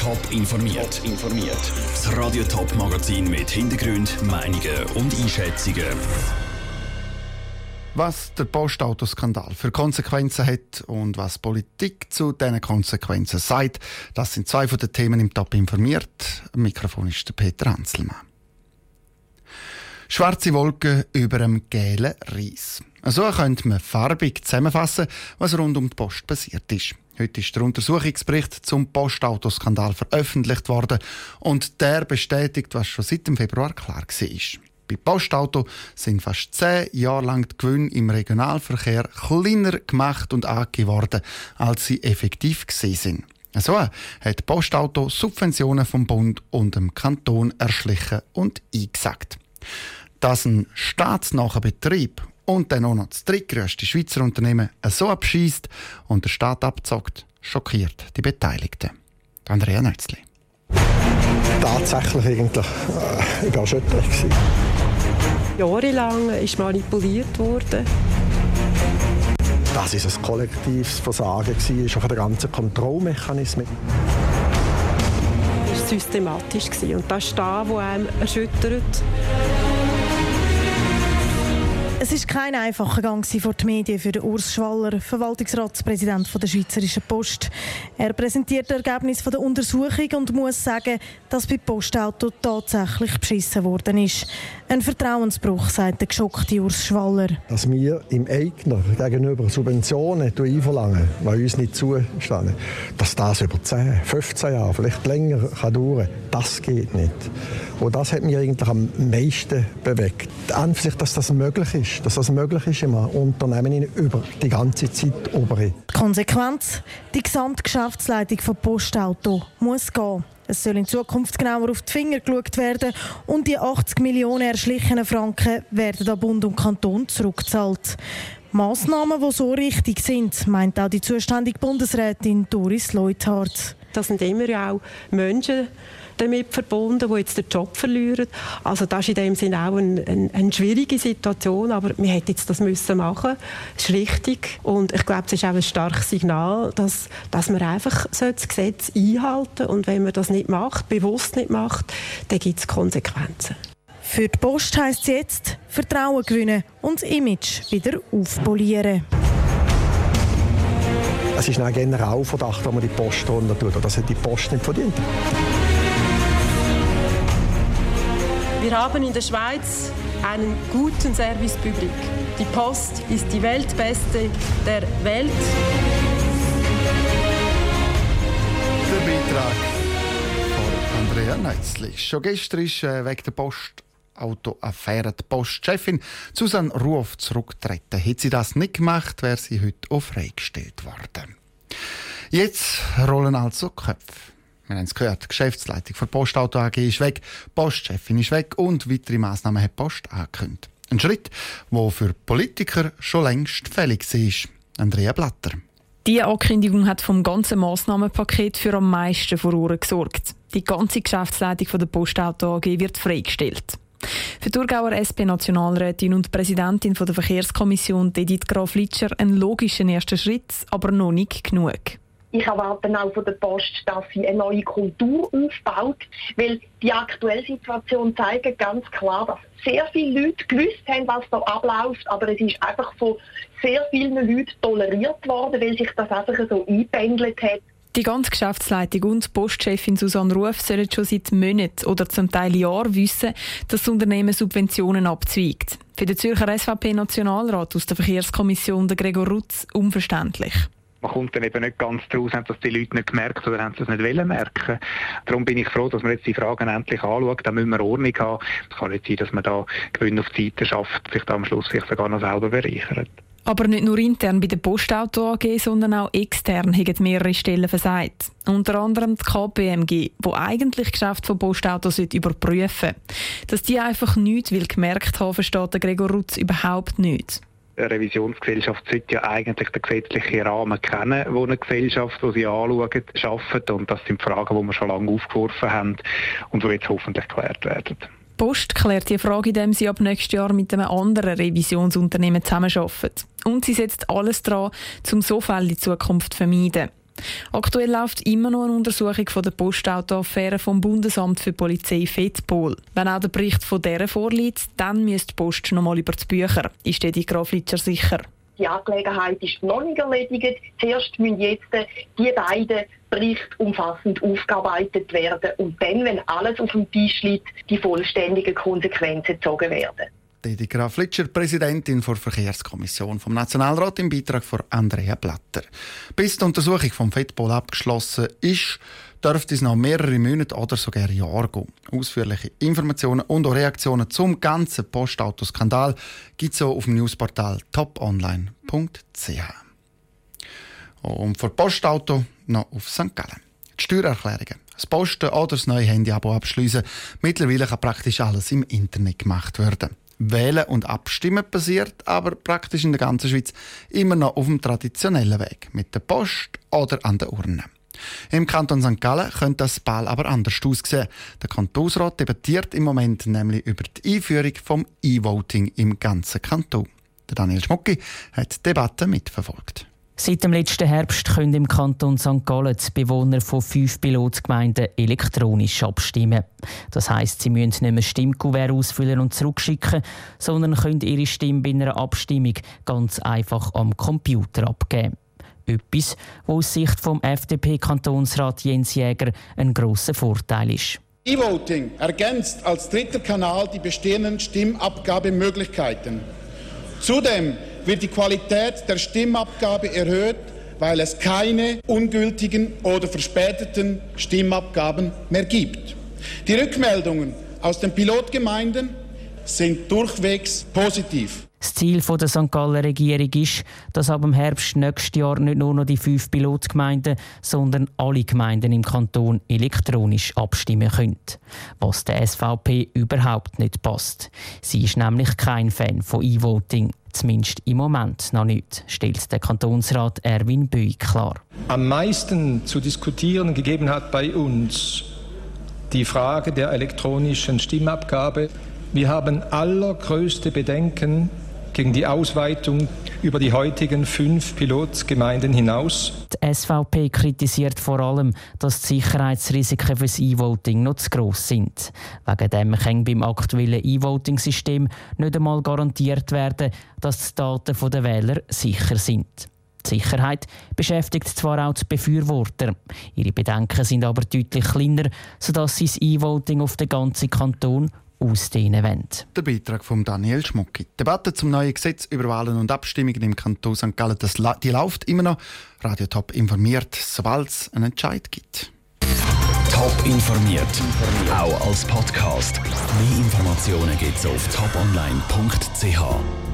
Top informiert. informiert. Das Radio Top Magazin mit Hintergrund, Meinungen und Einschätzungen. Was der Postautoskandal für Konsequenzen hat und was Politik zu diesen Konsequenzen sagt, das sind zwei von den Themen im Top informiert. Am Mikrofon ist der Peter Hanselmann. Schwarze Wolken über einem gelben Reis. So könnte man farbig zusammenfassen, was rund um die Post passiert ist. Heute ist der Untersuchungsbericht zum Postautoskandal veröffentlicht worden und der bestätigt, was schon seit dem Februar klar war. Bei Postauto sind fast zehn Jahre lang die Gewinne im Regionalverkehr kleiner gemacht und angegeben worden, als sie effektiv sind. So hat Postauto Subventionen vom Bund und dem Kanton erschlichen und eingesagt. Dass ein staatsnaher Betrieb und dann auch noch das drittgrößte Schweizer Unternehmen so abschießt und der Staat abzockt, schockiert die Beteiligten. Andrea Nötzli. Tatsächlich eigentlich äh, überschütternd gewesen. Jahrelang ist manipuliert worden. Das ist ein kollektives Versagen gewesen, ist auch der ganzen Kontrollmechanismen. Es war systematisch und das ist das, was einem erschüttert. Es ist kein einfacher Gang vor die Medien für den Urs Schwaller, Verwaltungsratspräsident der Schweizerischen Post. Er präsentiert das Ergebnis der Untersuchung und muss sagen, dass bei Postauto tatsächlich beschissen worden ist. Ein Vertrauensbruch, sagt der geschockte Urs Schwaller. Dass wir im Eigner gegenüber Subventionen einverlangen, die uns nicht zustehen, dass das über 10, 15 Jahre, vielleicht länger kann dauern das geht nicht. Und das hat mich eigentlich am meisten bewegt. An sich, dass das möglich ist ist, dass das möglich ist im Unternehmen über die ganze Zeit ober. Die Konsequenz? Die Gesamtgeschäftsleitung von Postauto muss gehen. Es soll in Zukunft genauer auf die Finger geschaut werden und die 80 Millionen erschlichenen Franken werden an Bund und Kanton zurückgezahlt. Massnahmen, die so richtig sind, meint auch die zuständige Bundesrätin Doris Leuthardt. Das sind immer auch Menschen, damit verbunden, die jetzt den Job verlieren. Also das ist in dem Sinne auch eine, eine, eine schwierige Situation, aber wir hätten jetzt das müssen machen. Das ist richtig und ich glaube, es ist auch ein starkes Signal, dass, dass man einfach das Gesetz einhalten und wenn man das nicht macht, bewusst nicht macht, dann gibt es Konsequenzen. Für die Post heisst es jetzt Vertrauen gewinnen und das Image wieder aufpolieren. Es ist ein Generalverdacht, wenn man die Post runter tut. Das hat die Post nicht verdient. Wir haben in der Schweiz einen guten Service Public. Die Post ist die weltbeste der Welt. Der Beitrag von Andrea Neizli. Schon gestern ist äh, wegen der Postautoaffäre die Postchefin Susanne Ruoff zurückgetreten. Hätte sie das nicht gemacht, wäre sie heute auch freigestellt worden. Jetzt rollen also Köpfe. Wir haben es gehört, die Geschäftsleitung der Postauto AG ist weg, die Postchefin ist weg und weitere Massnahmen hat die Post angekündigt. Ein Schritt, der für Politiker schon längst fällig ist. Andrea Blatter. Diese Ankündigung hat vom ganzen Massnahmenpaket für am meisten Furore gesorgt. Die ganze Geschäftsleitung der Postauto AG wird freigestellt. Für Thurgauer SP-Nationalrätin und Präsidentin der Verkehrskommission Edith Graf Litscher ein logischer erster Schritt, aber noch nicht genug ich erwarte auch von der Post, dass sie eine neue Kultur aufbaut, weil die aktuelle Situation zeigt ganz klar, dass sehr viele Leute gewusst haben, was da abläuft, aber es ist einfach von sehr vielen Leuten toleriert worden, weil sich das einfach so eingependelt hat. Die ganze Geschäftsleitung und Postchefin Susanne Ruf sollen schon seit Monaten oder zum Teil Jahren wissen, dass das Unternehmen Subventionen abzweigt. Für den Zürcher SVP-Nationalrat aus der Verkehrskommission, der Gregor Rutz, unverständlich man kommt dann eben nicht ganz daraus, haben das die Leute nicht gemerkt oder haben sie es nicht wollen merken. Darum bin ich froh, dass man jetzt die Fragen endlich anschaut. Da müssen wir Ordnung haben. Es kann nicht sein, dass man da Gewinn auf die Seite schafft, sich da am Schluss vielleicht sogar noch selber bereichert. Aber nicht nur intern bei der Postauto AG, sondern auch extern haben mehrere Stellen versagt. Unter anderem die KPMG, wo eigentlich Geschäft von Postautos überprüfen. Dass die einfach nichts will gemerkt haben, versteht Gregor Rutz überhaupt nicht eine Revisionsgesellschaft sollte ja eigentlich den gesetzlichen Rahmen kennen, wo eine Gesellschaft, die sie anschaut, schafft. Und das sind Fragen, die wir schon lange aufgeworfen haben und die jetzt hoffentlich geklärt werden. Post klärt die Frage, indem sie ab nächstes Jahr mit einem anderen Revisionsunternehmen zusammenarbeitet. Und sie setzt alles daran, um so Fälle in Zukunft zu vermeiden. Aktuell läuft immer noch eine Untersuchung von der Postautoaffäre vom Bundesamt für Polizei FEDPOL. Wenn auch der Bericht von dieser vorliegt, dann müsste die Post noch mal über die Bücher. Ist die Graf Litscher sicher? Die Angelegenheit ist noch nicht erledigt. Zuerst müssen jetzt die beiden Berichte umfassend aufgearbeitet werden und dann, wenn alles auf dem Tisch liegt, die vollständigen Konsequenzen gezogen werden. Die Graf Litscher, Präsidentin der Verkehrskommission vom Nationalrat im Beitrag von Andrea Blatter. Bis die Untersuchung vom FEDPOL abgeschlossen ist, dürfte es noch mehrere Monate oder sogar Jahre gehen. Ausführliche Informationen und auch Reaktionen zum ganzen Postautoskandal gibt es auf dem Newsportal toponline.ch. Und für Postauto noch auf St. Gallen. Die Steuererklärungen, das Posten oder das neue Handy-Abo abschließen. Mittlerweile kann praktisch alles im Internet gemacht werden. Wählen und Abstimmen passiert aber praktisch in der ganzen Schweiz immer noch auf dem traditionellen Weg, mit der Post oder an der Urne. Im Kanton St. Gallen könnte das Ball aber anders aussehen. Der Kantonsrat debattiert im Moment nämlich über die Einführung vom E-Voting im ganzen Kanton. Der Daniel Schmucki hat die Debatte mitverfolgt. Seit dem letzten Herbst können im Kanton St. Gallen die Bewohner von fünf Pilotgemeinden elektronisch abstimmen. Das heisst, sie müssen nicht mehr Stimmkuvert ausfüllen und zurückschicken, sondern können ihre Stimme bei einer Abstimmung ganz einfach am Computer abgeben. Etwas, was aus Sicht vom FDP-Kantonsrat Jens Jäger ein grosser Vorteil ist. E-Voting ergänzt als dritter Kanal die bestehenden Stimmabgabemöglichkeiten. Zudem wird die Qualität der Stimmabgabe erhöht, weil es keine ungültigen oder verspäteten Stimmabgaben mehr gibt. Die Rückmeldungen aus den Pilotgemeinden sind durchwegs positiv. Das Ziel der St. Galler Regierung ist, dass ab dem Herbst nächstes Jahr nicht nur noch die fünf Pilotgemeinden, sondern alle Gemeinden im Kanton elektronisch abstimmen können. Was der SVP überhaupt nicht passt. Sie ist nämlich kein Fan von E-Voting. Zumindest im Moment noch nicht, stellt der Kantonsrat Erwin Büy klar. Am meisten zu diskutieren gegeben hat bei uns die Frage der elektronischen Stimmabgabe. Wir haben allergrößte Bedenken gegen die Ausweitung über die heutigen fünf Pilotgemeinden hinaus. Die SVP kritisiert vor allem, dass die Sicherheitsrisiken für das E-Voting noch zu gross sind. Wegen dem kann beim aktuellen E-Voting-System nicht einmal garantiert werden, dass die Daten der Wähler sicher sind. Die Sicherheit beschäftigt zwar auch die Befürworter. Ihre Bedenken sind aber deutlich kleiner, sodass sie das E-Voting auf den ganzen Kanton ausdehnen wollen. Der Beitrag von Daniel Schmucki. Die Debatte zum neuen Gesetz über Wahlen und Abstimmungen im Kanton St. Gallen das, die läuft immer noch. Radio Top informiert, sobald es einen Entscheid gibt. Top informiert, auch als Podcast. Mehr Informationen gibt es auf toponline.ch.